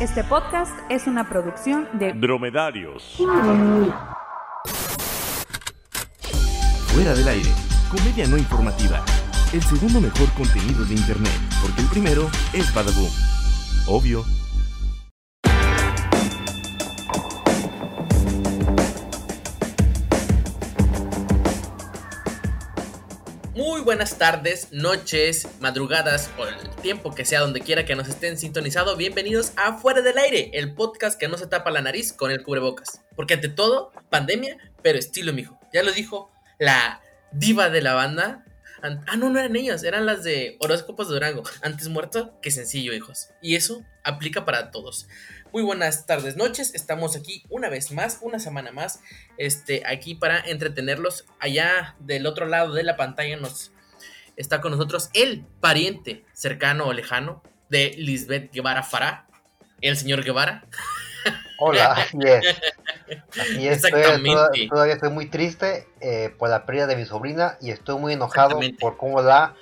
Este podcast es una producción de Dromedarios. Fuera del aire, comedia no informativa. El segundo mejor contenido de internet, porque el primero es Badaboom. Obvio. Buenas tardes, noches, madrugadas o el tiempo que sea donde quiera que nos estén sintonizado. Bienvenidos a Fuera del Aire, el podcast que no se tapa la nariz con el cubrebocas. Porque ante todo, pandemia, pero estilo mijo. Ya lo dijo la diva de la banda. Ah, no, no eran ellas, eran las de Horóscopos de Durango. Antes muerto que sencillo, hijos. Y eso aplica para todos. Muy buenas tardes, noches. Estamos aquí una vez más, una semana más, este, aquí para entretenerlos. Allá del otro lado de la pantalla nos está con nosotros el pariente cercano o lejano de Lisbeth Guevara Fará, el señor Guevara. Hola, así es. Así es, Exactamente. todavía estoy muy triste eh, por la pérdida de mi sobrina y estoy muy enojado por cómo la,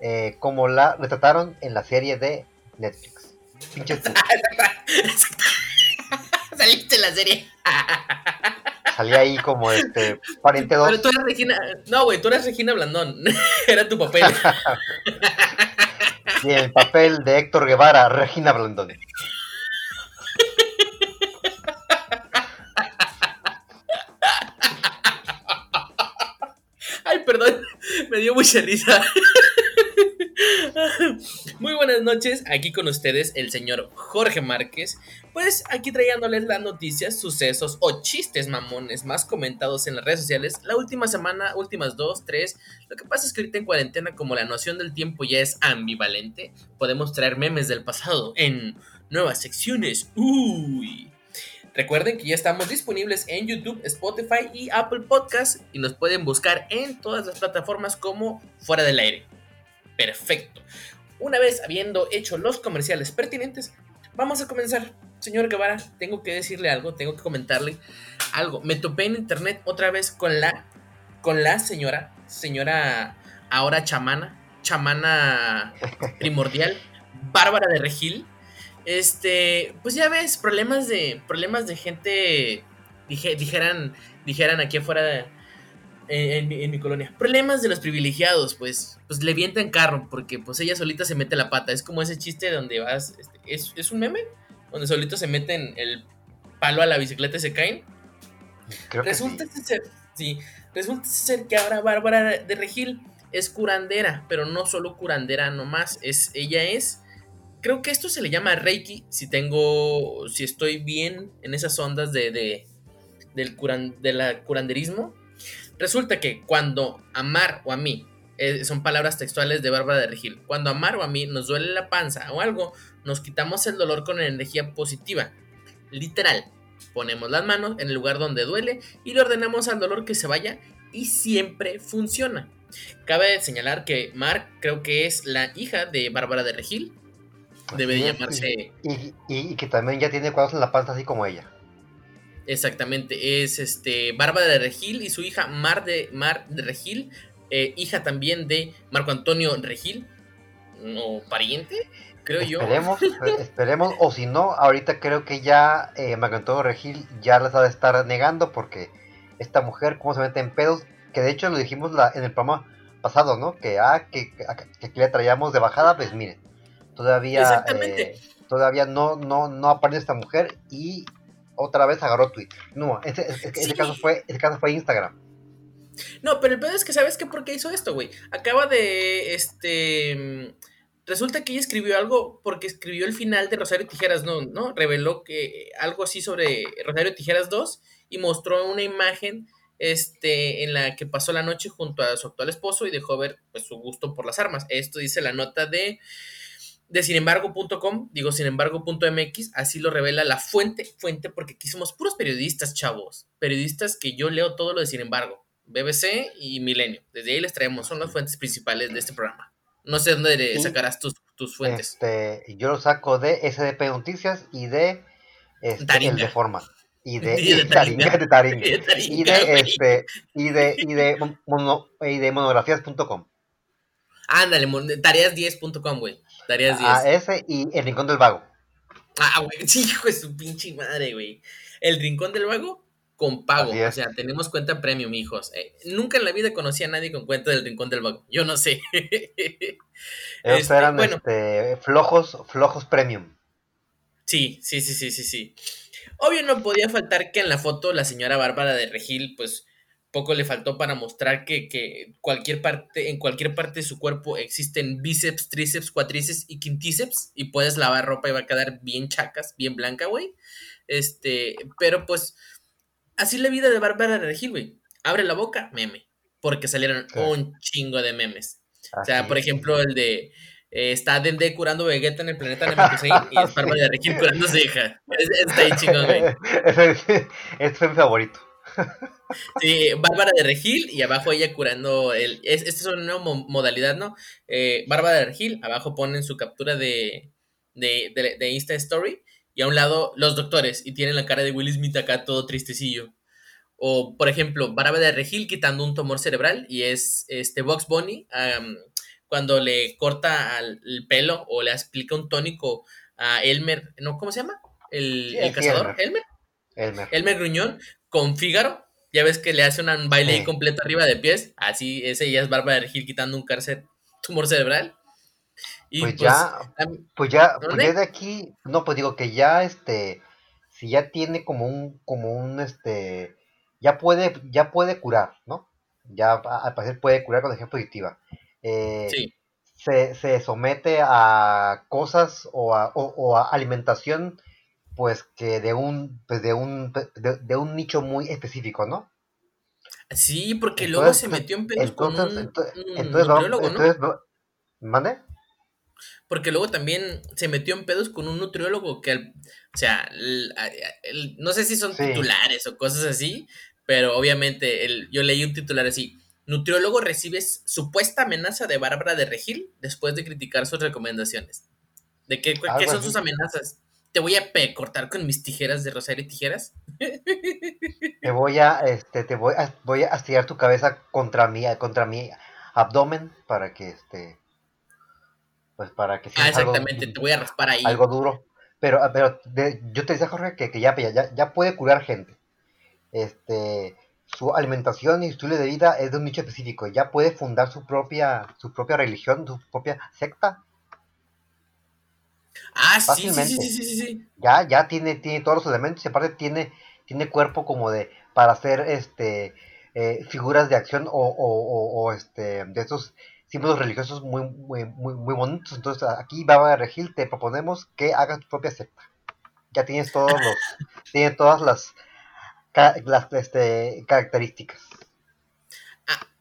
eh, cómo la retrataron en la serie de Netflix. Saliste en la serie. Salí ahí como este pariente 2. Pero tú eres Regina. No, güey, tú eres Regina Blandón. Era tu papel. y el papel de Héctor Guevara, Regina Blandón. Ay, perdón, me dio mucha risa. Muy buenas noches, aquí con ustedes el señor Jorge Márquez. Pues aquí trayéndoles las noticias, sucesos o chistes mamones más comentados en las redes sociales la última semana, últimas dos, tres. Lo que pasa es que ahorita en cuarentena, como la noción del tiempo ya es ambivalente, podemos traer memes del pasado en nuevas secciones. Uy. Recuerden que ya estamos disponibles en YouTube, Spotify y Apple Podcast y nos pueden buscar en todas las plataformas como Fuera del Aire. Perfecto. Una vez habiendo hecho los comerciales pertinentes, vamos a comenzar. Señor Guevara, tengo que decirle algo, tengo que comentarle algo. Me topé en internet otra vez con la con la señora, señora ahora chamana, chamana primordial, Bárbara de Regil. Este, pues ya ves, problemas de problemas de gente dijeran dijeran aquí afuera de, en, mi colonia. Problemas de los privilegiados, pues, pues le vientan carro porque pues ella solita se mete la pata. Es como ese chiste donde vas, este, es, un meme, donde solito se meten el palo a la bicicleta y se caen. resulta ser, sí, resulta ser que ahora Bárbara de Regil es curandera, pero no solo curandera nomás, es, ella es, creo que esto se le llama Reiki, si tengo, si estoy bien en esas ondas de, de del curan, de la curanderismo, Resulta que cuando amar o a mí, eh, son palabras textuales de Bárbara de Regil, cuando amar o a mí nos duele la panza o algo, nos quitamos el dolor con energía positiva. Literal, ponemos las manos en el lugar donde duele y le ordenamos al dolor que se vaya y siempre funciona. Cabe señalar que Mar creo que es la hija de Bárbara de Regil. Debe de llamarse. Y, que también ya tiene cuadros en la panza así como ella. Exactamente, es este Bárbara de Regil y su hija Mar de, Mar de Regil, eh, hija también de Marco Antonio Regil, no pariente, creo yo. Esperemos, o si no, ahorita creo que ya eh, Marco Antonio Regil ya las ha de estar negando porque esta mujer, cómo se mete en pedos, que de hecho lo dijimos la, en el programa pasado, ¿no? Que, ah, que, que, le traíamos de bajada, pues miren, todavía, eh, todavía no, no, no aparece esta mujer y otra vez agarró Twitter. No, ese, caso, fue, ese caso fue Instagram. No, pero el pedo es que, ¿sabes qué? ¿Por qué hizo esto, güey? Acaba de, este... Resulta que ella escribió algo porque escribió el final de Rosario Tijeras, ¿no? ¿no? Reveló que algo así sobre Rosario Tijeras 2 y mostró una imagen este, en la que pasó la noche junto a su actual esposo y dejó ver pues, su gusto por las armas. Esto dice la nota de de sinembargo.com, digo sinembargo.mx, así lo revela la fuente, fuente, porque aquí somos puros periodistas, chavos, periodistas que yo leo todo lo de Sin embargo, BBC y Milenio, desde ahí les traemos, son las fuentes principales de este programa. No sé dónde sacarás tus, fuentes. Este, yo lo saco de SDP Noticias y de este, El de Forma. Y de, y de, Taringa, de, Taringa, y de este y de y de, y de monografías.com. Ándale, tareas10.com, güey. Tareas 10. A ese y El Rincón del Vago. Ah, güey, sí, hijo de su pinche madre, güey. El Rincón del Vago con pago. O sea, tenemos cuenta premium, hijos. Eh, nunca en la vida conocí a nadie con cuenta del Rincón del Vago. Yo no sé. Ellos este, eran este, flojos, flojos premium. Sí, sí, sí, sí, sí, sí. Obvio no podía faltar que en la foto la señora Bárbara de Regil, pues poco le faltó para mostrar que, cualquier parte, en cualquier parte de su cuerpo existen bíceps, tríceps, cuatríceps y quintíceps y puedes lavar ropa y va a quedar bien chacas, bien blanca, güey. Este, pero pues así la vida de Bárbara de Regil, güey. Abre la boca, meme, porque salieron un chingo de memes. o sea, por ejemplo, el de eh, está Dende curando Vegeta en el planeta y es Bárbara de Regil curando su hija. está ahí chingón, güey. Este fue mi favorito. Sí, Bárbara de Regil y abajo ella curando el. esta es una nueva modalidad, ¿no? Eh, Bárbara de Regil, abajo ponen su captura de, de, de, Insta Story y a un lado los doctores y tienen la cara de Will Smith acá todo tristecillo. O, por ejemplo, Bárbara de Regil quitando un tumor cerebral y es este Box Bunny cuando le corta el pelo o le explica un tónico a Elmer, ¿no? ¿Cómo se llama? El, cazador, Elmer. Elmer. Elmer. Gruñón con Fígaro. Ya ves que le hace un baile completo arriba de pies. Así, ese ya es Bárbara de Regil quitando un cárcel, tumor cerebral. Y pues, ya, pues ya, pues ya de aquí, no, pues digo que ya este, si ya tiene como un, como un, este, ya puede, ya puede curar, ¿no? Ya al parecer puede curar con ejemplo positiva. Eh, se, somete a cosas o a, alimentación pues que de un pues de un de, un nicho muy específico, ¿no? Sí, porque luego se metió en pedos con un, nutriólogo, ¿no? ¿Mande? Porque luego también se metió en pedos con un nutriólogo que, o sea, no sé si son titulares o cosas así, pero obviamente el, yo leí un titular así, Nutriólogo recibe supuesta amenaza de Bárbara de Regil después de criticar sus recomendaciones. ¿De qué, qué son sus amenazas? ¿Te voy a cortar con mis tijeras de rosario y tijeras? Te voy a, este, te voy a, voy a estirar tu cabeza contra mi, contra mi abdomen para que, este, pues para que Ah, exactamente, te voy a raspar ahí. Algo duro. Pero, pero yo te decía, Jorge, que, que ya, ya, ya puede curar gente. Este, su alimentación y estilo de vida es de un nicho específico. Ya puede fundar su propia, su propia religión, su propia secta. Ah, sí, sí, sí, sí, sí, Ya, ya tiene, tiene todos los elementos y aparte tiene, tiene cuerpo como de, para hacer este eh, figuras de acción o, este, de estos símbolos religiosos muy, muy, muy, muy bonitos. Entonces aquí, Baba Regil, te proponemos que hagas tu propia secta. Ya tienes todos los, tiene todas las las este, características.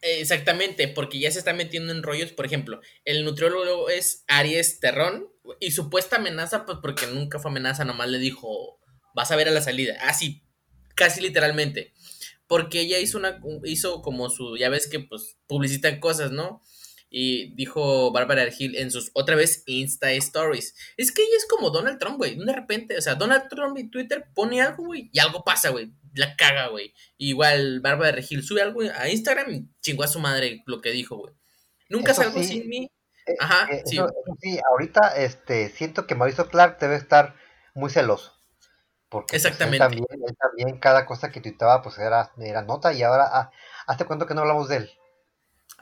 Ah, exactamente, porque ya se está metiendo en rollos, por ejemplo, el nutriólogo es Aries Terrón y supuesta amenaza, pues porque nunca fue amenaza, nomás le dijo, vas a ver a la salida, así, casi literalmente, porque ella hizo una, hizo como su, ya ves que pues publicitan cosas, ¿no? Y dijo Bárbara Argil en sus otra vez Insta Stories. Es que ella es como Donald Trump, güey. De repente, o sea, Donald Trump en Twitter pone algo, güey, y algo pasa, güey. La caga, güey. Igual Bárbara Regil sube algo a Instagram y chingó a su madre lo que dijo, güey. Nunca salgo sin mí. Eh, Ajá, eh, sí. sí. ahorita este, siento que Mauricio Clark debe estar muy celoso. Porque pues, Exactamente. también, también, cada cosa que tuitaba pues era, era nota y ahora, ah, ¿hace cuánto que no hablamos de él?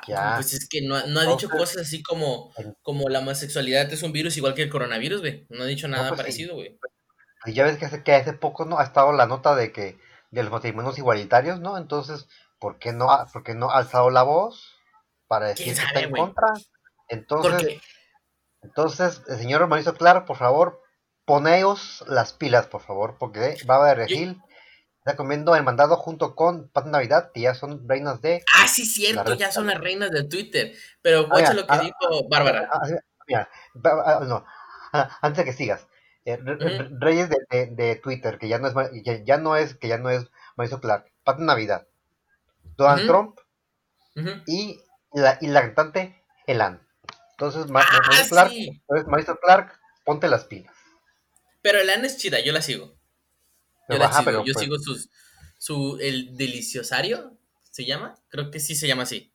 Ya. Pues es que no, ha dicho cosas así como, como la homosexualidad es un virus igual que el coronavirus, güey. No ha dicho nada pues parecido, güey. Y ya ves que hace, que hace poco no ha estado la nota de que de los matrimonios igualitarios, ¿no? Entonces, ¿por qué no, ha, por qué no ha alzado la voz para decir que está en contra? Entonces, entonces, el señor Mauricio Claro, por favor, poneos las pilas, por favor, porque Baba de Regil Está comiendo el mandado junto con Pat Navidad, que ya son reinas de. Ah, sí, cierto, ya son las reinas de Twitter. Pero escucha lo que ah, dijo Bárbara. Ah, mira, ah, no, antes de que sigas. Eh, reyes de, de, Twitter, que ya no es ya, no es que ya no es Mauricio Clark, Pat Navidad, Donald Trump y, la, y la cantante Elan. Entonces, Mauricio, Clark, Mauricio Clark, ponte las pilas. Pero Elan es chida, yo la sigo. Yo, yo pues sigo sus, su, el deliciosario, ¿se llama? Creo que sí se llama así.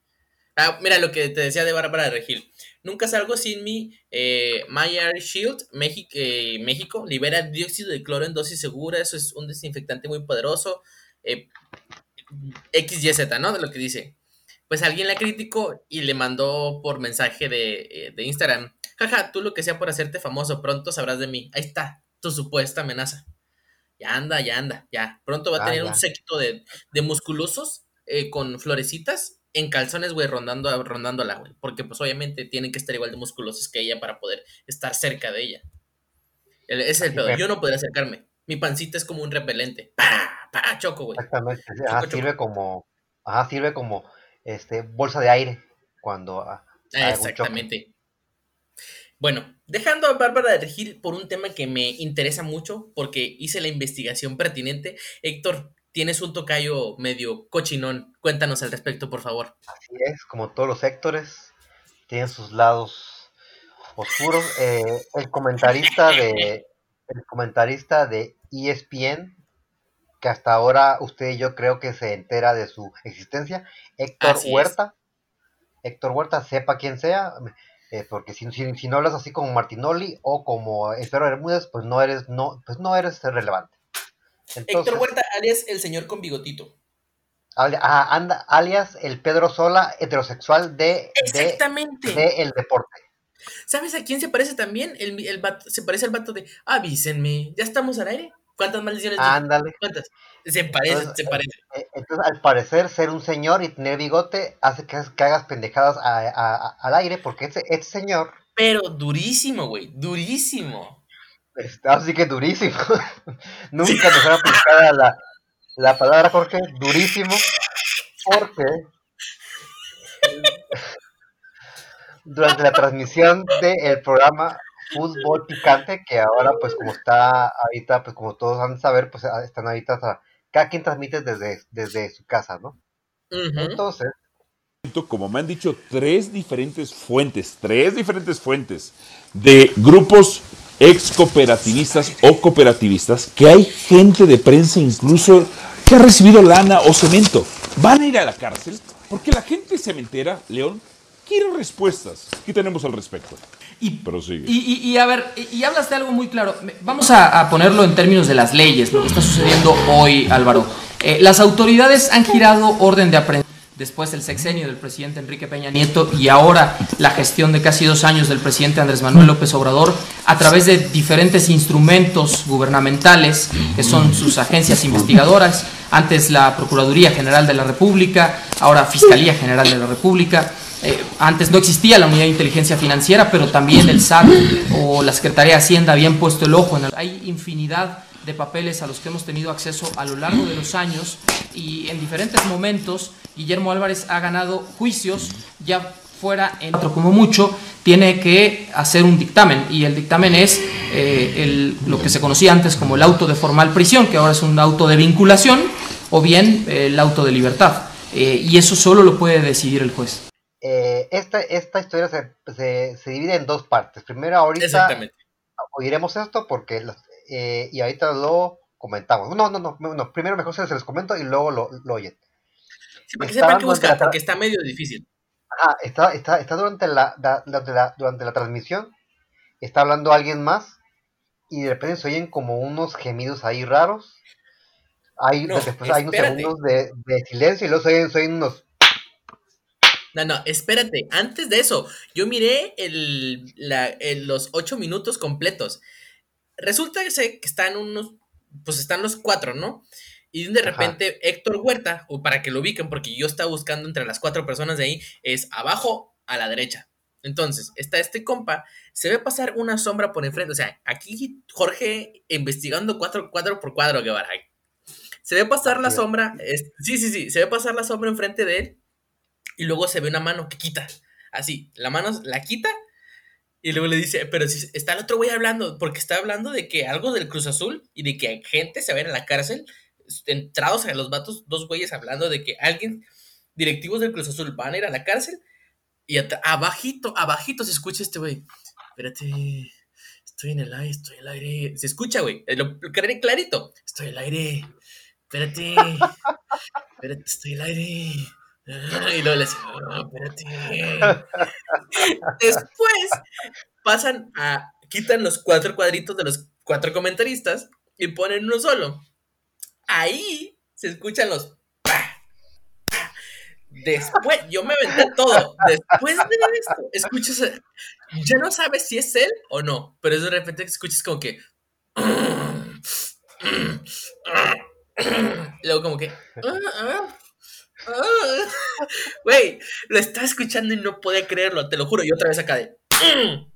Ah, mira lo que te decía de Bárbara de Regil. Nunca salgo sin mi eh, Air Shield México, eh, México. Libera dióxido de cloro en dosis segura. Eso es un desinfectante muy poderoso. Eh, XYZ, ¿no? De lo que dice. Pues alguien la criticó y le mandó por mensaje de, eh, de Instagram. Jaja, tú lo que sea por hacerte famoso, pronto sabrás de mí. Ahí está, tu supuesta amenaza. Ya anda, ya anda, ya. Pronto va a Ah, tener ya. un séquito de, de musculosos eh, con florecitas en calzones, güey, rondando, rondándola, güey. Porque, pues, obviamente tienen que estar igual de musculosos que ella para poder estar cerca de ella. El- ese es el pedo. Yo no podría acercarme. Mi pancita es como un repelente. ¡Pah! ¡Pah! Choco, güey. Exactamente. Choco, Ajá, choco. sirve como, ajá, sirve como este bolsa de aire cuando. Exactamente. Bueno, dejando a Bárbara de Regil por un tema que me interesa mucho, porque hice la investigación pertinente. Héctor, tienes un tocayo medio cochinón. Cuéntanos al respecto, por favor. Así es, como todos los sectores, tienen sus lados oscuros. Eh, el comentarista de el comentarista de ESPN, que hasta ahora usted y yo creo que se entera de su existencia, Héctor Así es. Huerta. Héctor Huerta, sepa quién sea, eh, porque si, si, si no hablas así como Martinoli o como Espero Bermúdez, pues no eres, no, pues no eres relevante. Entonces, Héctor Huerta, alias el señor con bigotito. ah, anda, alias el Pedro Sola heterosexual de, Exactamente. de el deporte. ¿Sabes a quién se parece también? El, el vato- se parece al vato de avísenme, ¿ya estamos al aire? ¿Cuántas maldiciones? Ándale. ¿Cuántas? Se parece, Entonces, se parece. Eh, Entonces, al parecer, ser un señor y tener bigote hace que, que hagas pendejadas a- a- a- al aire, porque este, este señor Pero durísimo, güey, durísimo. Está así que durísimo. Nunca mejor aplicada la, la palabra, Jorge, durísimo, porque durante la transmisión del programa Fútbol Picante, que ahora, pues, como está ahorita, pues, como todos han de saber, pues, están ahorita, o sea, cada quien transmite desde, desde su casa, ¿no? Entonces, como me han dicho, tres diferentes fuentes, tres diferentes fuentes de grupos ex cooperativistas o cooperativistas, que hay gente de prensa incluso que ha recibido lana o cemento. Van a ir a la cárcel porque la gente cementera, León, quiere respuestas. ¿Qué tenemos al respecto? Y, Prosigue. y, y- y a ver, y, hablas de algo muy claro. Vamos a, a ponerlo en términos de las leyes, lo que está sucediendo hoy, Álvaro. Eh, las autoridades han girado orden de aprehensión después del sexenio del presidente Enrique Peña Nieto y ahora la gestión de casi dos años del presidente Andrés Manuel López Obrador a través de diferentes instrumentos gubernamentales que son sus agencias investigadoras, antes la Procuraduría General de la República, ahora Fiscalía General de la República. Eh, antes no existía la unidad de inteligencia financiera, pero también el SAT o la Secretaría de Hacienda habían puesto el ojo en el... Hay infinidad de papeles a los que hemos tenido acceso a lo largo de los años y en diferentes momentos Guillermo Álvarez ha ganado juicios ya fuera en otro como mucho tiene que hacer un dictamen y el dictamen es eh, lo que se conocía antes como el auto de formal prisión que ahora es un auto de vinculación o bien eh, el auto de libertad y eso solo lo puede decidir el juez. Eh, esta, esta historia se, se, se divide en dos partes. Primero, ahorita oiremos esto porque las- eh, y ahorita lo comentamos. No, no, no, no, primero mejor se, se los comento y luego lo, lo oyen. Sí, para que Estaban sepan qué buscar, la porque está medio difícil. Ah, está, está, está durante la, durante la, durante la transmisión, está hablando alguien más y de repente se oyen como unos gemidos ahí raros. Hay, No, después hay unos segundos de, de silencio y luego se oyen, se oyen unos... No, no, espérate. Antes de eso, yo miré el, la- el- los ocho minutos completos. Resulta que, están unos, pues están los cuatro, ¿no? Y de Ajá. repente Héctor Huerta, o para que lo ubiquen, porque yo estaba buscando entre las cuatro personas de ahí, es abajo a la derecha. Entonces, está este compa, se ve pasar una sombra por enfrente. O sea, aquí Jorge investigando cuadro, cuadro por cuadro, Guevara. Se ve pasar la Así es. sombra, es- sí, sí, sí, se ve pasar la sombra enfrente de él y luego se ve una mano que quita. Así, la mano la quita y luego le dice, pero si está el otro güey hablando, porque está hablando de que algo del Cruz Azul y de que gente se va a ir a la cárcel, entrados a los vatos, dos güeyes hablando de que alguien, directivos del Cruz Azul, van a ir a la cárcel y abajito, abajito se escucha este güey. Espérate, estoy en el aire, estoy en el aire. Se escucha, güey, lo, lo clarito. Estoy en el aire. Espérate. Espérate, estoy en el aire. Y luego le decía, "Ah, espérate. Después pasan a, quitan los cuatro cuadritos de los cuatro comentaristas y ponen uno solo. Ahí se escuchan los. Después, yo me aventé todo. Después de esto, escuchas, ya no sabes si es él o no, pero de repente escuchas como que. Luego como que. "Ah, ah, ah". Güey, lo estaba escuchando y no podía creerlo, te lo juro. Y otra vez acá de.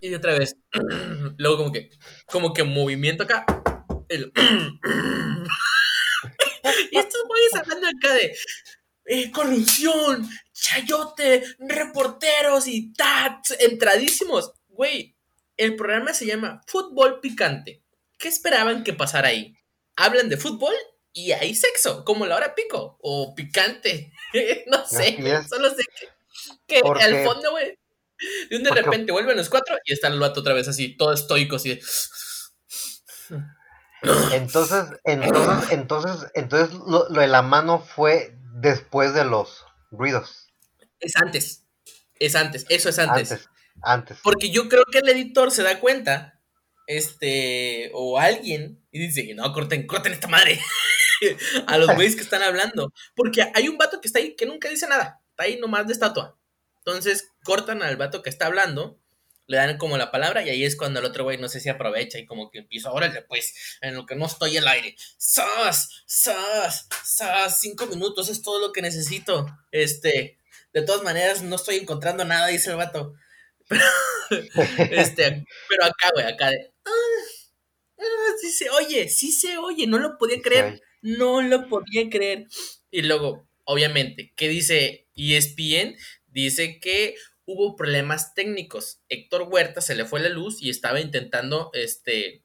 Y otra vez. Luego como que. Como que movimiento acá. y estos güeyes hablando acá de. eh, corrupción, chayote, reporteros y tats, entradísimos. Güey, el programa se llama Fútbol Picante. ¿Qué esperaban que pasara ahí? Hablan de fútbol y hay sexo, como la hora pico o picante. no sé, solo sé que, al fondo, güey. De un de porque- repente vuelven los cuatro y está el vato otra vez así, todo estoico, así de. Entonces, entonces, entonces, entonces lo, lo de la mano fue después de los ruidos. Es antes. Es antes, eso es antes. Antes, antes. Porque yo creo que el editor se da cuenta, este, o alguien, y dice, no, corten, corten esta madre a los güeyes que están hablando. Porque hay un vato que está ahí que nunca dice nada, está ahí nomás de estatua. Entonces cortan al vato que está hablando, le dan como la palabra, y ahí es cuando el otro güey no sé si aprovecha y como que empieza, órale, pues, en lo que no estoy al aire. ¡Sas! ¡Sas! ¡Sas! Cinco minutos es todo lo que necesito. Este, de todas maneras, no estoy encontrando nada, dice el vato. Este, pero acá, güey, acá de. "Ah, ah, sí se oye, sí se oye, no lo podía creer. No lo podía creer. Y luego, obviamente, ¿qué dice ESPN? Dice que hubo problemas técnicos. Héctor Huerta se le fue la luz y estaba intentando, este,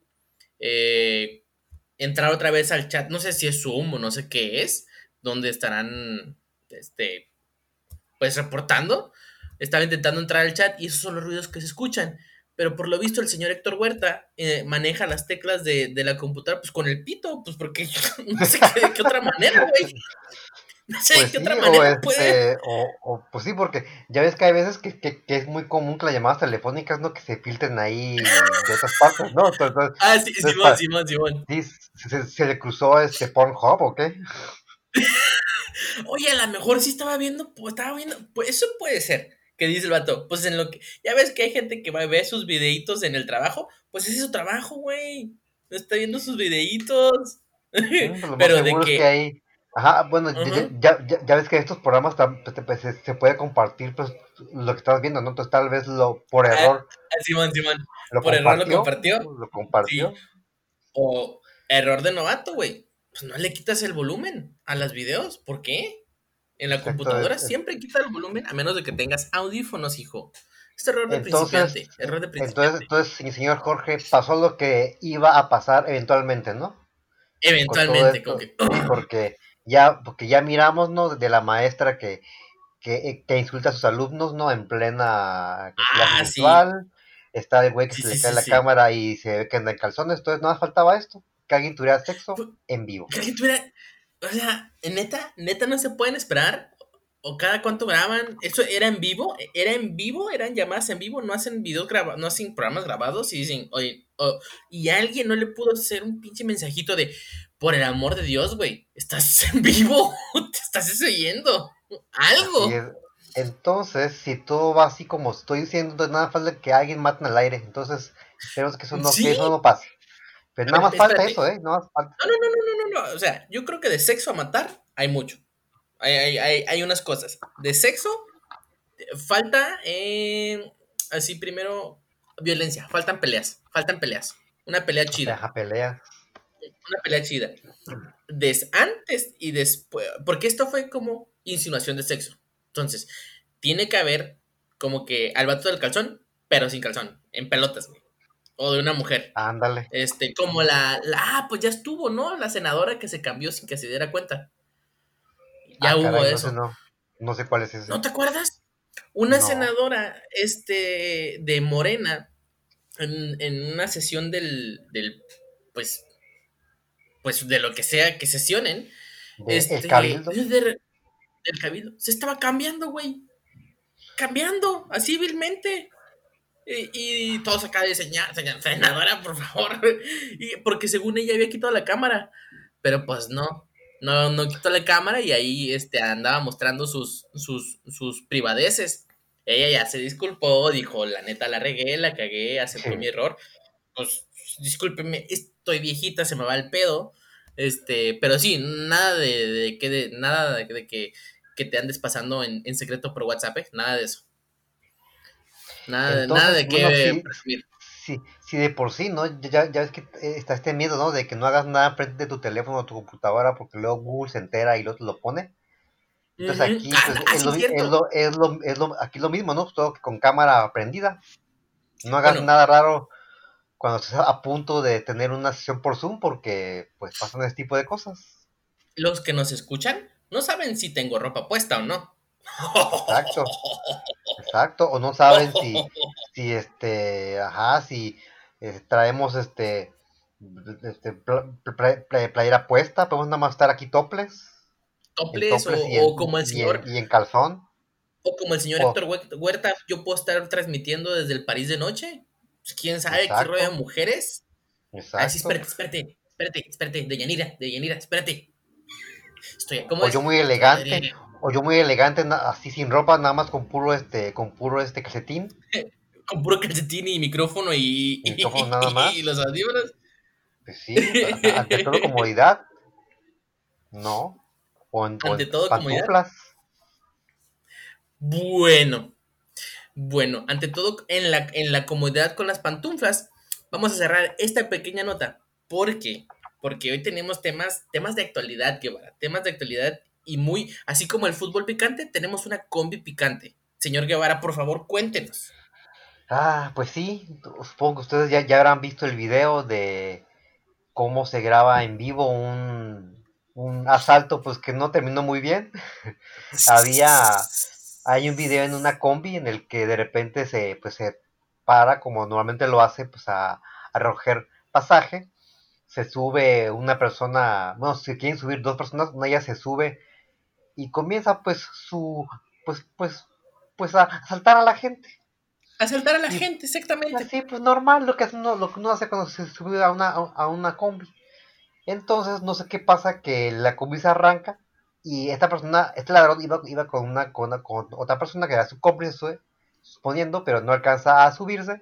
eh, entrar otra vez al chat. No sé si es Zoom o no sé qué es, donde estarán, este, pues reportando. Estaba intentando entrar al chat y esos son los ruidos que se escuchan. Pero por lo visto el señor Héctor Huerta eh, maneja las teclas de, de la computadora pues con el pito, pues porque no sé qué, de qué otra manera, güey. No sé Pues de qué sí, otra o, manera puede. este, o, o- pues sí, porque ya ves que hay veces que, que- que es muy común que las llamadas telefónicas, ¿no? Que se filtren ahí de otras partes, ¿no? Entonces, Ah, sí, entonces, Simón, pa- Simón, Simón. sí, se, se le cruzó este Pornhub, ¿o qué? Oye, a lo mejor sí estaba viendo, pues estaba viendo, pues eso puede ser. Que dice el vato, pues en lo que, ya ves que hay gente que va a ver sus videitos en el trabajo, pues ese es su trabajo, güey. Está viendo sus videitos. Pues Pero de que, que hay... Ajá, bueno, ya- ya, ya, ya ves que estos programas pues, pues, se, se puede compartir pues lo que estás viendo, ¿no? Entonces tal vez lo por Ah, error ah, Simón, Simón, lo por error lo compartió. Lo compartió. o error de novato, güey. Pues no le quitas el volumen a los videos, ¿por qué? En la Exacto, computadora es- es- siempre quita el volumen, a menos de que tengas audífonos, hijo. Es error de Entonces, principiante, error de principiante. entonces, entonces, sí, señor Jorge, pasó lo que iba a pasar eventualmente, ¿no? Eventualmente, esto, que, sí, porque ya, porque ya miramos, ¿no? De la maestra que, que, que insulta a sus alumnos, ¿no? En plena clase Ah, sí. virtual. Está el güey que Sí, se le sí, cae sí, la sí. cámara y se ve que anda en calzones. Entonces, nada más faltaba esto: que alguien tuviera sexo en vivo. que alguien tuviera- o sea, neta, neta no se pueden esperar. O cada cuánto graban. Eso era en vivo. Era en vivo, eran llamadas en vivo. No hacen videos grabados, no hacen programas grabados. Y dicen, oye, o- y alguien no le pudo hacer un pinche mensajito de, por el amor de Dios, güey, estás en vivo, te estás oyendo. Algo. Entonces, si todo va así como estoy diciendo, nada falta que alguien maten al aire. Entonces, esperemos que eso no, Sí. que eso no pase. Pero nada más falta eso, ¿eh? Nada más falta. No, no, no, no, no, no. O sea, yo creo que de sexo a matar hay mucho. Hay, hay, hay, hay unas cosas. De sexo, falta, eh, así primero, violencia. Faltan peleas. Faltan peleas. Una pelea chida. Deja pelea. Una pelea chida. Des, antes y después. Porque esto fue como insinuación de sexo. Entonces, tiene que haber como que al vato del calzón, pero sin calzón. En pelotas, güey. O de una mujer. Ándale. Este, como la, la, ah, pues ya estuvo, ¿no? La senadora que se cambió sin que se diera cuenta. Ya Ah, hubo caray, no eso. sé, no, no sé cuál es ese. ¿No te acuerdas? Una No. senadora, este, de Morena, en, en una sesión del, del, pues, pues de lo que sea que sesionen, De este, el cabildo. de re- del cabildo, se estaba cambiando, güey. Cambiando, así vilmente. Y, y todos acá de señal, senadora, por favor. Y, porque según ella había quitado la cámara. Pero pues no. No, no quitó la cámara y ahí este, andaba mostrando sus, sus, sus privadeces. Ella ya se disculpó, dijo, la neta la regué, la cagué, aceptó Sí. mi error. Pues, discúlpeme, estoy viejita, se me va el pedo. Este, pero sí, nada de, de que de, nada de, de que, que te andes pasando en, en secreto por WhatsApp, ¿eh? Nada de eso. Nada, Entonces, nada de que bueno, sí. presumir. Sí, sí, de por sí, ¿no? Ya, ya ves que está este miedo, ¿no? De que no hagas nada frente de tu teléfono o tu computadora porque luego Google se entera y luego te lo pone. Entonces aquí pues, es, lo, mismo, ¿no? Todo con cámara prendida. No hagas Bueno. nada raro cuando estés a punto de tener una sesión por Zoom porque pues pasan ese tipo de cosas. Los que nos escuchan no saben si tengo ropa puesta o no. Exacto. Exacto. O no saben si, si este, ajá, si eh, traemos este, este pla- pla- pla- playera puesta, podemos nada más estar aquí toples. Toples o, como el y en- señor y en calzón. o como el señor o- Héctor Huer- Huerta, yo puedo estar transmitiendo desde el París de noche. Pues, ¿Quién sabe Exacto. qué rollo de mujeres? Exacto. Ah, sí, espérate, espérate, espérate, espérate, de Yanira, de Yanira, espérate. Estoy, ¿cómo o es? yo muy elegante, o yo muy elegante, así sin ropa, nada más con puro este, con puro este calcetín. Con puro calcetín y micrófono y, Y micrófono nada más. y los audífonos. Pues sí, ante, todo comodidad. No. O en, Ante todo comodidad. pantuflas. Bueno, bueno, ante todo, en la, en la comodidad con las pantuflas, vamos a cerrar esta pequeña nota. ¿Por qué? Porque hoy tenemos temas, temas de actualidad, Guevara, temas de actualidad y muy, así como el fútbol picante, tenemos una combi picante. Señor Guevara, por favor, cuéntenos. Ah, pues sí, supongo que ustedes ya, ya habrán visto el video de cómo se graba en vivo un, un asalto, pues que no terminó muy bien. Había, hay un video en una combi en el que de repente se, pues se para, como normalmente lo hace, pues a, a recoger pasaje. Se sube una persona, bueno, si quieren subir dos personas, una ya se sube y comienza pues su, pues, pues, pues a asaltar a la gente. Asaltar a la gente, exactamente. Así, pues normal, lo que, uno, lo que uno hace cuando se sube a una, a una combi. Entonces, no sé qué pasa, que la combi se arranca y esta persona, este ladrón iba, iba con, una, con, una- con otra persona que era su cómplice, su- suponiendo, pero no alcanza a subirse.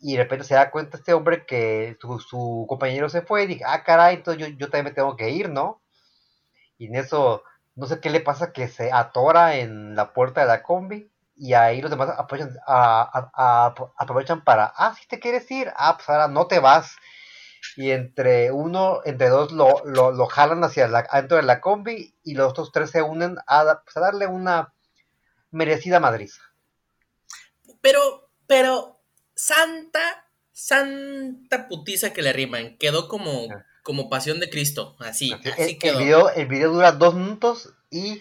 Y de repente se da cuenta este hombre que su, su compañero se fue y dice, ah, caray, entonces yo, yo también me tengo que ir, ¿no? Y en eso, no sé qué le pasa, que se atora en la puerta de la combi y ahí los demás aprovechan, a- a- a- aprovechan para, ah, si te quieres ir, ah, pues ahora no te vas. Y entre uno, entre dos lo, lo, lo jalan hacia la, adentro de la combi y los otros tres se unen a, pues, a darle una merecida madriza. Pero, pero, santa, santa putiza que le riman. Quedó como, Ah. Como pasión de Cristo. Así, Así, así el, quedó. el video, el video dura dos minutos y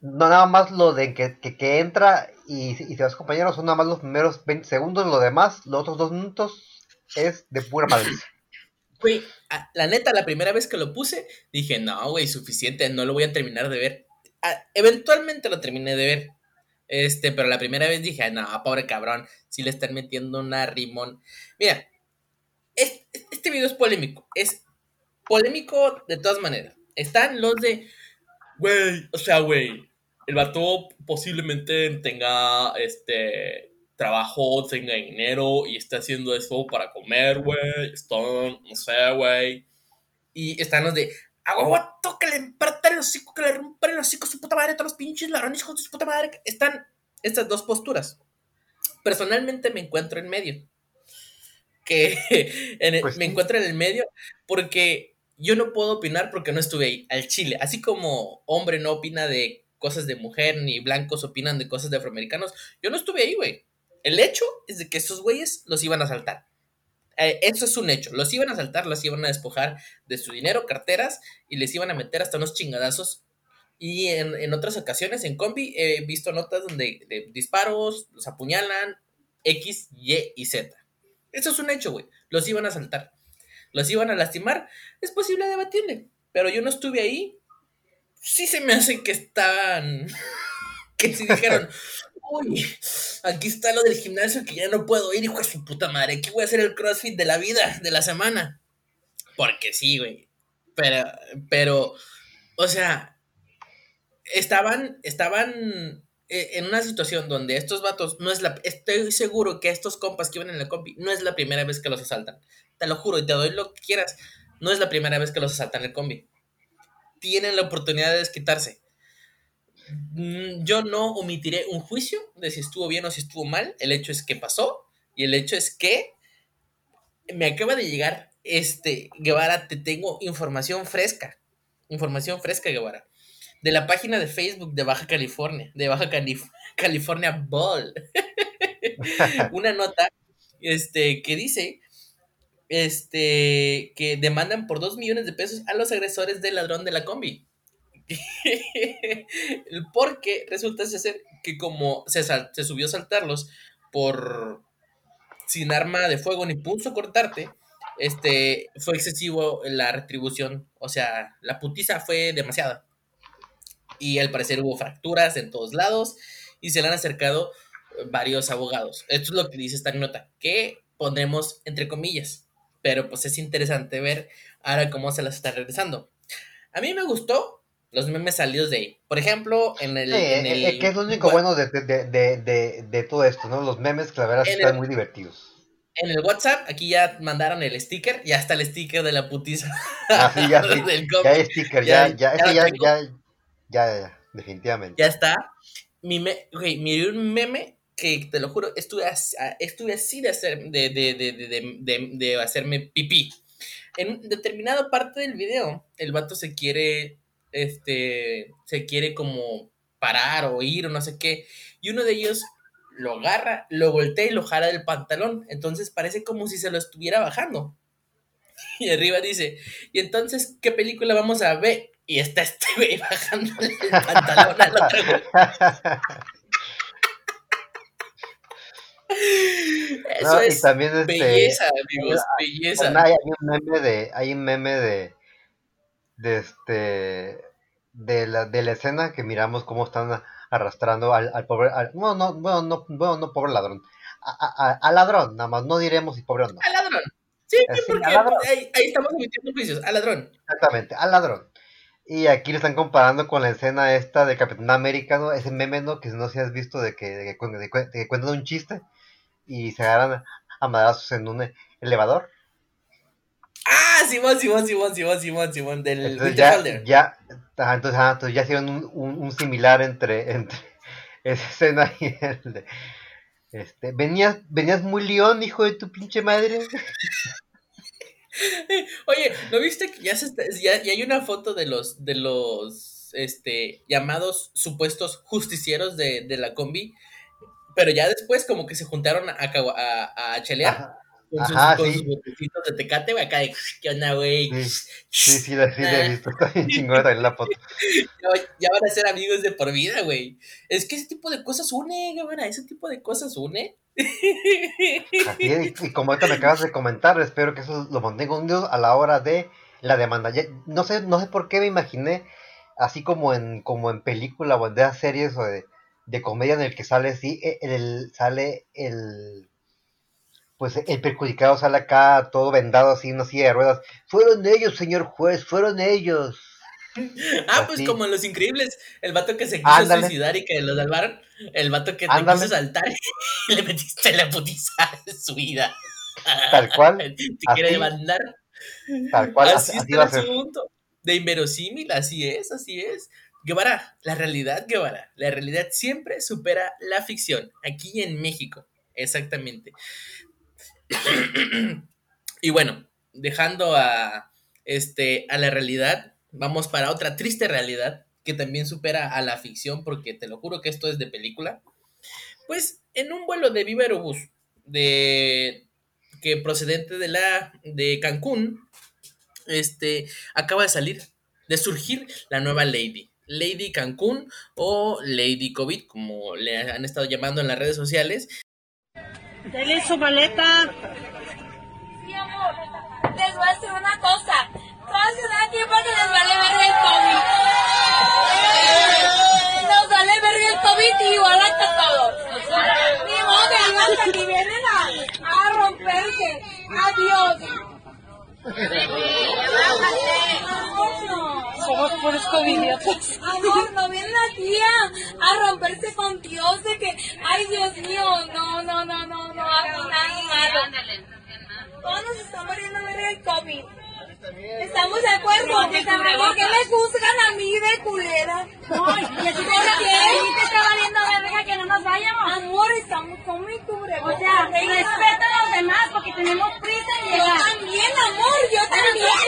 no nada más lo de que, que, que entra y, y se va compañeros, son nada más los primeros 20 segundos, lo demás, los otros dos minutos es de pura madriza. Güey, la neta, la primera vez que lo puse, dije, no, güey, suficiente, no lo voy a terminar de ver. Ah, eventualmente lo terminé de ver. Este, pero la primera vez dije, no, pobre cabrón, si le están metiendo una rimón. Mira, es- este video es polémico. Es polémico de todas maneras. Están los de, güey, o sea, güey, el vato posiblemente tenga este trabajo, tenga dinero y está haciendo eso para comer, güey. Están, no sé, güey. Y están los de, a huevo, que le empartan el hocico, que le rompan el hocico su puta madre, todos los pinches ladrones, hijos de su puta madre. Están estas dos posturas. Personalmente me encuentro en medio. Que en el- Pues me encuentro en el medio porque yo no puedo opinar porque no estuve ahí, al chile. Así como hombre no opina de cosas de mujer, ni blancos opinan de cosas de afroamericanos, yo no estuve ahí, güey. El hecho es de que estos güeyes los iban a asaltar. Eh, eso es un hecho. Los iban a asaltar, los iban a despojar de su dinero, carteras, y les iban a meter hasta unos chingadazos. Y en, en otras ocasiones, en combi, he visto notas donde de disparos, los apuñalan, X, Y y Z. Eso es un hecho, güey. Los iban a asaltar. Los iban a lastimar. Es posible debatirle. Pero yo no estuve ahí. sí se me hace que estaban, que si dijeron, uy, aquí está lo del gimnasio que ya no puedo ir, hijo de su puta madre, aquí voy a hacer el CrossFit de la vida, de la semana. Porque sí, güey. Pero, pero, o sea, estaban, estaban eh, en una situación donde estos vatos, no es la, estoy seguro que estos compas que iban en la compi, no es la primera vez que los asaltan. Te lo juro y te doy lo que quieras, no es la primera vez que los asaltan el combi. Tienen la oportunidad de desquitarse. Mm, yo no omitiré un juicio de si estuvo bien o si estuvo mal. El hecho es que pasó y el hecho es que me acaba de llegar este Guevara, te tengo información fresca. Información fresca, Guevara de la página de Facebook de Baja California, de Baja California Ball. Una nota este, que dice este, que demandan por dos millones de pesos a los agresores del ladrón de la combi. Porque resulta ser que como se, se subió a saltarlos por sin arma de fuego ni pulso cortarte, este, fue excesivo la retribución. O sea, la putiza fue demasiada y al parecer hubo fracturas en todos lados y se le han acercado eh, varios abogados. Esto es lo que dice esta nota, que pondremos entre comillas, pero pues es interesante ver ahora cómo se las está regresando. A mí me gustó los memes salidos de ahí. Por ejemplo, en el... en el eh, que es lo único bueno, de, de, de, de, todo esto, ¿no? Los memes que la verdad están muy divertidos. En el WhatsApp, aquí ya mandaron el sticker, ya está el sticker de la putiza. Ah, sí, ya, sí. ya hay sticker, ya, ya, ya, ya, ya, ya, ya, definitivamente. Ya está. Mi me, miré un meme que te lo juro, estuve estuve así de, hacer, de, de, de, hacerme pipí. En determinada parte del video, el vato se quiere, este, se quiere como parar o ir o no sé qué. Y uno de ellos lo agarra, lo voltea y lo jala del pantalón. Entonces parece como si se lo estuviera bajando. Y arriba dice, ¿y entonces qué película vamos a ver? y está este güey bajando el pantalón al otro Eso es también este, belleza, amigos, belleza. Hay, un meme de, hay un meme de, de este, de la, de la escena que miramos cómo están arrastrando al, al pobre, al, no, no, bueno, no, bueno, no pobre ladrón, al ladrón, nada más, no diremos si pobre o no. Al ladrón. Sí, porque ahí, ahí, estamos emitiendo juicios, al ladrón. Exactamente, al ladrón. Y aquí lo están comparando con la escena esta de Capitán América, ¿no? Ese meme, ¿no? Que no si has visto de que, de que, cuentan un chiste y se agarran a madrazos en un elevador. Ah, Simón, Simón, Simón, Simón, Simón, Simón, del entonces ya, ya, entonces, entonces, ya hicieron un, un, similar entre, entre esa escena y el de... Este, venías, venías muy león, hijo de tu pinche madre. Oye, ¿no viste que ya, se ya, hay una foto de los, de los este, llamados supuestos justicieros de, de la combi? Pero ya después como que se juntaron a, a, a chelear. Con, sus, con sus, botecitos de tecate, güey, acá de, ¿qué onda, güey? Sí, sí, sí, la, sí, he visto, está bien chingona la foto. Ya, van a ser amigos de por vida, güey. Es que ese tipo de cosas une, güey, ese tipo de cosas une. Así y como ahorita me acabas de comentar, espero que eso lo mantenga unido a la hora de la demanda. no sé, no sé por qué me imaginé así como en, como en película o en de series o de, de comedia en el que sale así, e, el, sale el pues el perjudicado sale acá todo vendado así, una silla de ruedas. Fueron ellos, señor juez, fueron ellos. Ah, pues como en Los Increíbles, el vato que se quiso suicidar y que lo salvaron, el vato que te quiso saltar y le metiste la putiza de su vida. Tal cual. Te quiere demandar. Tal cual. Así, así está el asunto. De inverosímil, así es, así es. Guevara, la realidad, Guevara, la realidad siempre supera la ficción, aquí en México, exactamente. y bueno, dejando a, este, a la realidad, vamos para otra triste realidad que también supera a la ficción, porque te lo juro que esto es de película. Pues en un vuelo de Viva Aerobús, de que procedente de la de Cancún, este acaba de salir, de surgir la nueva Lady. Lady Cancún o Lady COVID, como le han estado llamando en las redes sociales. Dele su maleta. Sí, amor. Les voy a decir una cosa. Toda ciudad tiempo que les vale verga el COVID. Nos vale verga el COVID y igual hasta todos. Ni modo que digan aquí vienen a, a romperse. Adiós. Somos puros covidiotas. Amor, no viene la tía a romperse con Dios de que, ay Dios mío, no, no, no, no, no hago nada malo. Todos nos estamos muriendo de COVID. Estamos de acuerdo. ¿Por qué me juzgan a mí de culera? ¿Y así te está valiendo verga que no nos vayamos? Amor, estamos con mi cubrebocas. O sea, respeta a los demás porque tenemos prisa en llegar. Yo también, amor, yo también.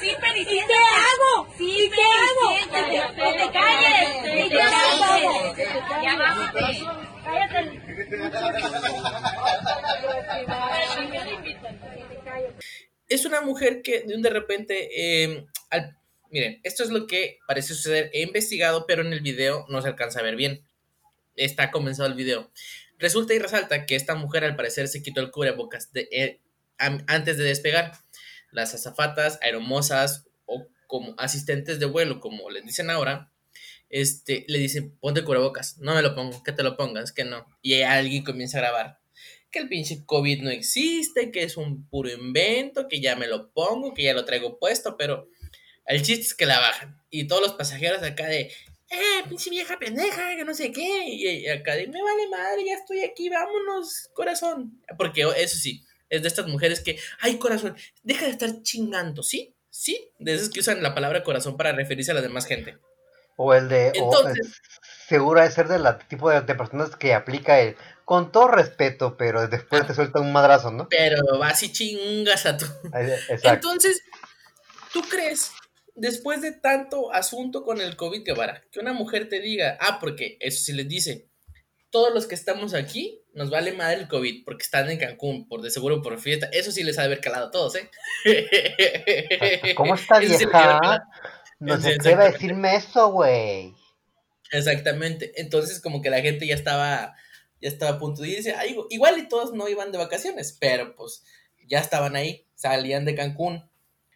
Sí, pero ¿y qué hago? Sí, ¿qué hago? Que te calles. ¿Y qué hago? Ya bájate. Cállate. Es una mujer que de un de repente, eh, miren, esto es lo que parece suceder. He investigado, pero en el video no se alcanza a ver bien. Está comenzado el video. Resulta y resalta que esta mujer al parecer se quitó el cubrebocas de- eh, antes de despegar. Las azafatas, aeromosas o como asistentes de vuelo, como les dicen ahora, este, le dicen, ponte cubrebocas. No me lo pongo, que te lo pongas, que no. Y alguien comienza a grabar. Que el pinche COVID no existe, que es un puro invento, que ya me lo pongo, que ya lo traigo puesto, pero el chiste es que la bajan. Y todos los pasajeros acá de, eh, pinche vieja pendeja, que no sé qué. Y, acá de, me vale madre, ya estoy aquí, vámonos, corazón. Porque eso sí, es de estas mujeres que, ay, corazón, deja de estar chingando, ¿sí? Sí, de esas que usan la palabra corazón para referirse a la demás gente. O el de. o Entonces- es- seguro de ser del tipo de, de personas que aplica el. Con todo respeto, pero después te suelta un madrazo, ¿no? Pero vas y chingas a tu. Eh, Exacto. Entonces, ¿tú crees, después de tanto asunto con el COVID, Guevara, que una mujer te diga, ah, porque eso sí les dice, todos los que estamos aquí nos vale madre el COVID porque están en Cancún, por de seguro por fiesta, eso sí les ha de haber calado a todos, ¿eh? ¿Cómo está vieja? No se a decirme eso, güey. Exactamente. Entonces, como que la gente ya estaba, estaba a punto de irse. Igu- igual y todos no iban de vacaciones, pero pues ya estaban ahí, salían de Cancún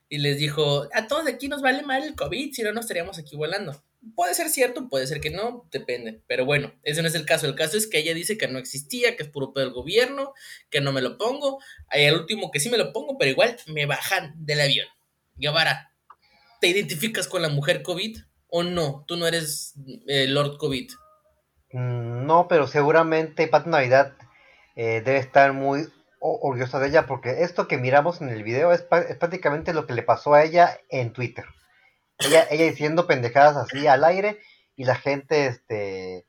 y les dijo, a todos de aquí nos vale mal el COVID, si no nos estaríamos aquí volando. Puede ser cierto, puede ser que no, depende. Pero bueno, ese no es el caso. El caso es que ella dice que no existía, que es puro pedo del gobierno, que no me lo pongo. Hay el último que sí me lo pongo, pero igual me bajan del avión. Guevara, ¿te identificas con la mujer COVID o no? Tú no eres eh, Lord COVID. Mm, No, pero seguramente Pati Navidad eh, debe estar muy orgullosa de ella porque esto que miramos en el video es, prácticamente lo que le pasó a ella en Twitter. Ella, ella diciendo pendejadas así al aire y la gente este,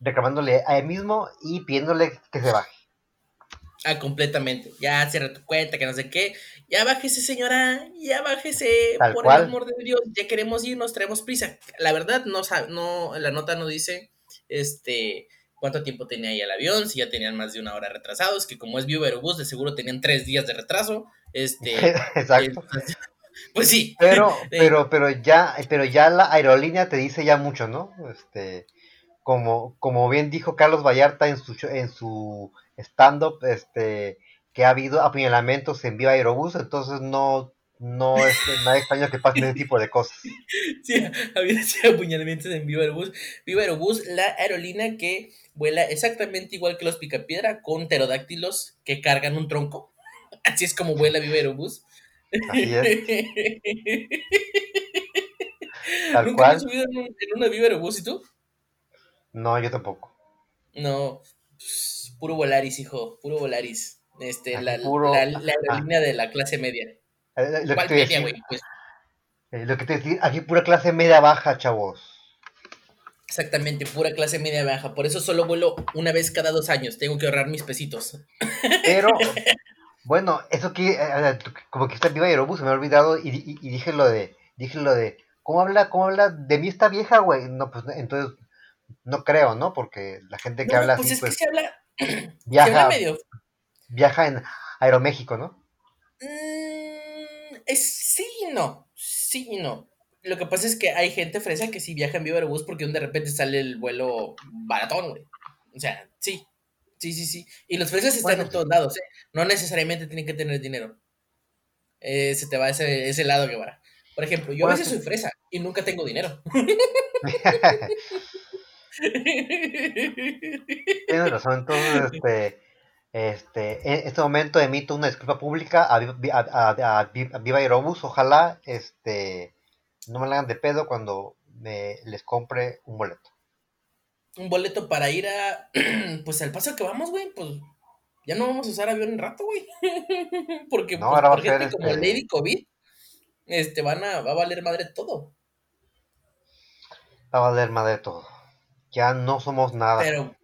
reclamándole a él mismo y pidiéndole que se baje. Ah, completamente. Ya cierra tu cuenta, que no sé qué. Ya bájese, señora. Ya bájese. Tal por cual. el amor de Dios. Ya queremos irnos, traemos prisa. La verdad, no, no, la nota no dice este cuánto tiempo tenía ahí el avión, si ya tenían más de una hora retrasados, que como es Viva Aerobús, de seguro tenían tres días de retraso. Este, Exacto. entonces, pues sí. Pero, Eh, pero, pero ya, pero ya la aerolínea te dice ya mucho, ¿no? Este, como, como bien dijo Carlos Vallarta en su en su stand-up, este, que ha habido apuñalamientos en Viva Aerobús, entonces no, no es nada extraño que pasen ese tipo de cosas. Sí, había sido apuñalamientos en Viva Aerobús. Viva Aerobús, la aerolínea que vuela exactamente igual que los Picapiedra, con pterodáctilos que cargan un tronco. Así es como vuela Viva Aerobús. Así es. Tal ¿Nunca cual. has subido en, un- en una Viva Aerobús y tú? No, yo tampoco. No, pues, puro Volaris, hijo, puro Volaris. Este, Así la, puro- la, la aerolínea de la clase media. Eh, Lo que ¿Cuál media, decir, güey? Pues eh, lo que te voy a decir, aquí pura clase media baja, chavos. exactamente, pura clase media baja. Por eso solo vuelo una vez cada dos años. Tengo que ahorrar mis pesitos. Pero, bueno, eso que, eh, como que está Viva Aerobús, se me ha olvidado y, y- y dije lo de, dije lo de, ¿cómo habla, cómo habla de mí esta vieja, güey? No, pues entonces, no creo, ¿no? Porque la gente que No, habla pues así, es pues, que se habla, se habla viaja, medio viaja en Aeroméxico, ¿no? Mm, es, sí y no, sí y no. Lo que pasa es que hay gente fresa que sí viaja en Viva Aerobús porque de repente sale el vuelo baratón, güey. O sea, sí, sí, sí, sí. Y los fresas están Bueno. en todos lados, ¿eh? No necesariamente tienen que tener dinero. Eh, se te va ese, ese lado que va. Por ejemplo, yo a veces soy fresa y nunca tengo dinero. Tienes razón, entonces, este, Este, en este momento emito una disculpa pública a, a, a- a Vi- a Viva Aerobús. Ojalá este, no me la hagan de pedo cuando me, les compre un boleto. Un boleto para ir a. Pues al paso que vamos, güey, pues. Ya no vamos a usar avión en rato, güey. Porque No, pues, por gente como este- Lady COVID, este, van a, va a valer madre todo. Va a valer madre todo. Ya no somos nada. Pero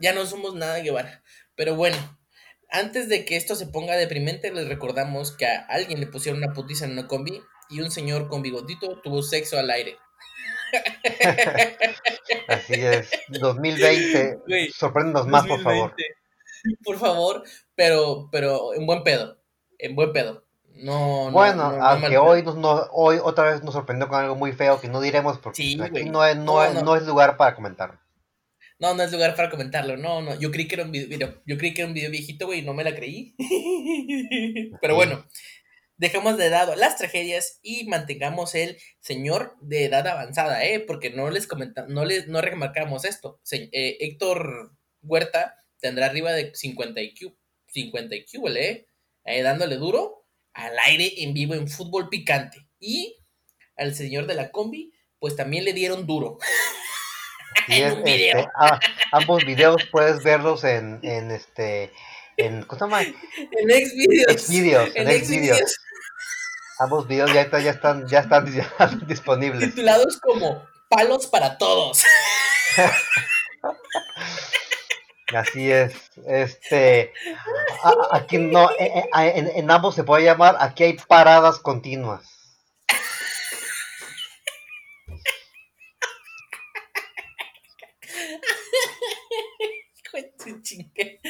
ya no somos nada, Guevara. Pero bueno, antes de que esto se ponga deprimente, les recordamos que a alguien le pusieron una putiza en una combi y un señor con bigotito tuvo sexo al aire. Así es. 2020. Güey, Sorpréndenos más, por favor. 2020. Por favor, pero, pero en buen pedo. En buen pedo. No, no, Bueno, no- no aunque hoy, nos, no- hoy otra vez nos sorprendió con algo muy feo que no diremos porque Sí, aquí es, no. no es lugar para comentar. No, no es lugar para comentarlo. No, no. Yo creí que era un video, yo creí que era un video viejito, güey, y no me la creí. Pero bueno, dejemos de lado las tragedias y mantengamos el señor de edad avanzada, ¿eh? Porque no les comentamos, no les, no remarcamos esto. Se- eh, Héctor Huerta tendrá arriba de 50 IQ, 50 IQ, ¿eh? Eh, dándole duro al aire en vivo en fútbol picante. Y al señor de la combi, pues también le dieron duro. Y es, video. este, a- ambos videos puedes verlos en, en este en ¿cómo se llama? En Xvideos. Xvideos, en Xvideos. Ambos videos ya, está- ya están ya están ya disponibles. Titulados como Palos para Todos. Así es. Este a- aquí no eh, eh, en ambos se puede llamar aquí hay paradas continuas. Hijo de tu chingue.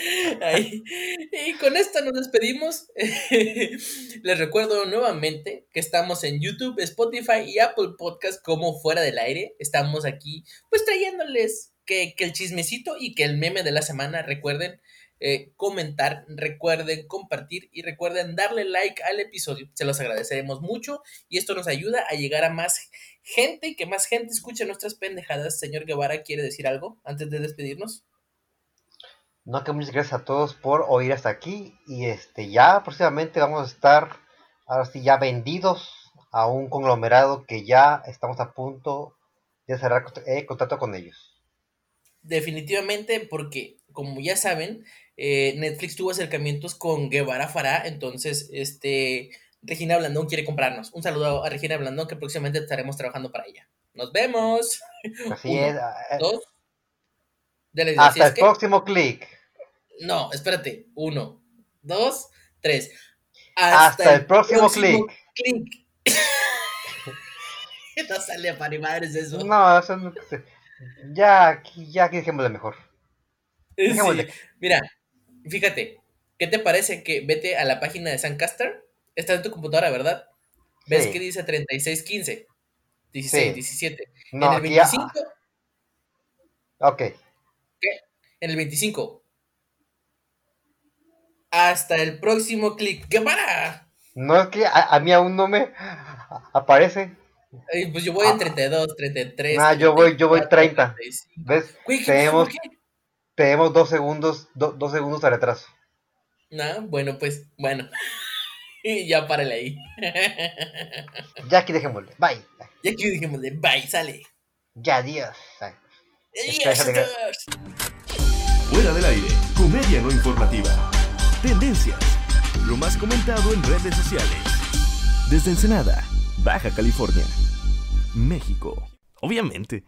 Y con esto nos despedimos. Les recuerdo nuevamente que estamos en YouTube, Spotify y Apple Podcast como fuera del aire. Estamos aquí pues trayéndoles que, que el chismecito y que el meme de la semana. Recuerden eh, comentar, recuerden compartir y recuerden darle like al episodio. Se los agradeceremos mucho y esto nos ayuda a llegar a más gente y que más gente escuche nuestras pendejadas. Señor Guevara, ¿quiere decir algo antes de despedirnos? No que muchas gracias a todos por oír hasta aquí y este ya próximamente vamos a estar ahora sí ya vendidos a un conglomerado que ya estamos a punto de cerrar eh, contrato con ellos. Definitivamente, porque como ya saben, eh, Netflix tuvo acercamientos con Guevara Fará, entonces este Regina Blandón quiere comprarnos. Un saludo a Regina Blandón que próximamente estaremos trabajando para ella. Nos vemos. Así Uno, es. eh, Dos. Dele, hasta es el que- próximo clic. No, espérate. Uno, dos, tres. Hasta el próximo clic. clic. no sale para ni madres eso. No, eso no- ya aquí ya aquí dejémosle mejor. Sí. Dejémosle. Mira, fíjate, ¿qué te parece que vete a la página de Suncaster? Está en tu computadora, ¿verdad? ¿Ves Sí. que dice 3615? 16, Sí. 17. No, en el aquí ya- 25, Ok. en el 25. Hasta el próximo clic. ¡Qué para! No es que a, a mí aún no me aparece. Ay, pues yo voy en 32, 33. Nah, yo voy- yo voy 30. 35. ¿Ves? Güey, ¿qué Tenemos, tenemos dos segundos, do- dos segundos de retraso. Nah, bueno, pues, bueno. Ya párale ahí. Ya aquí dejémosle. Bye. y aquí dijimos de bye, sale. Ya, adiós. Ay. Adiós. Fuera del aire, comedia no informativa. Tendencias. Lo más comentado en redes sociales. Desde Ensenada, Baja California. México. Obviamente.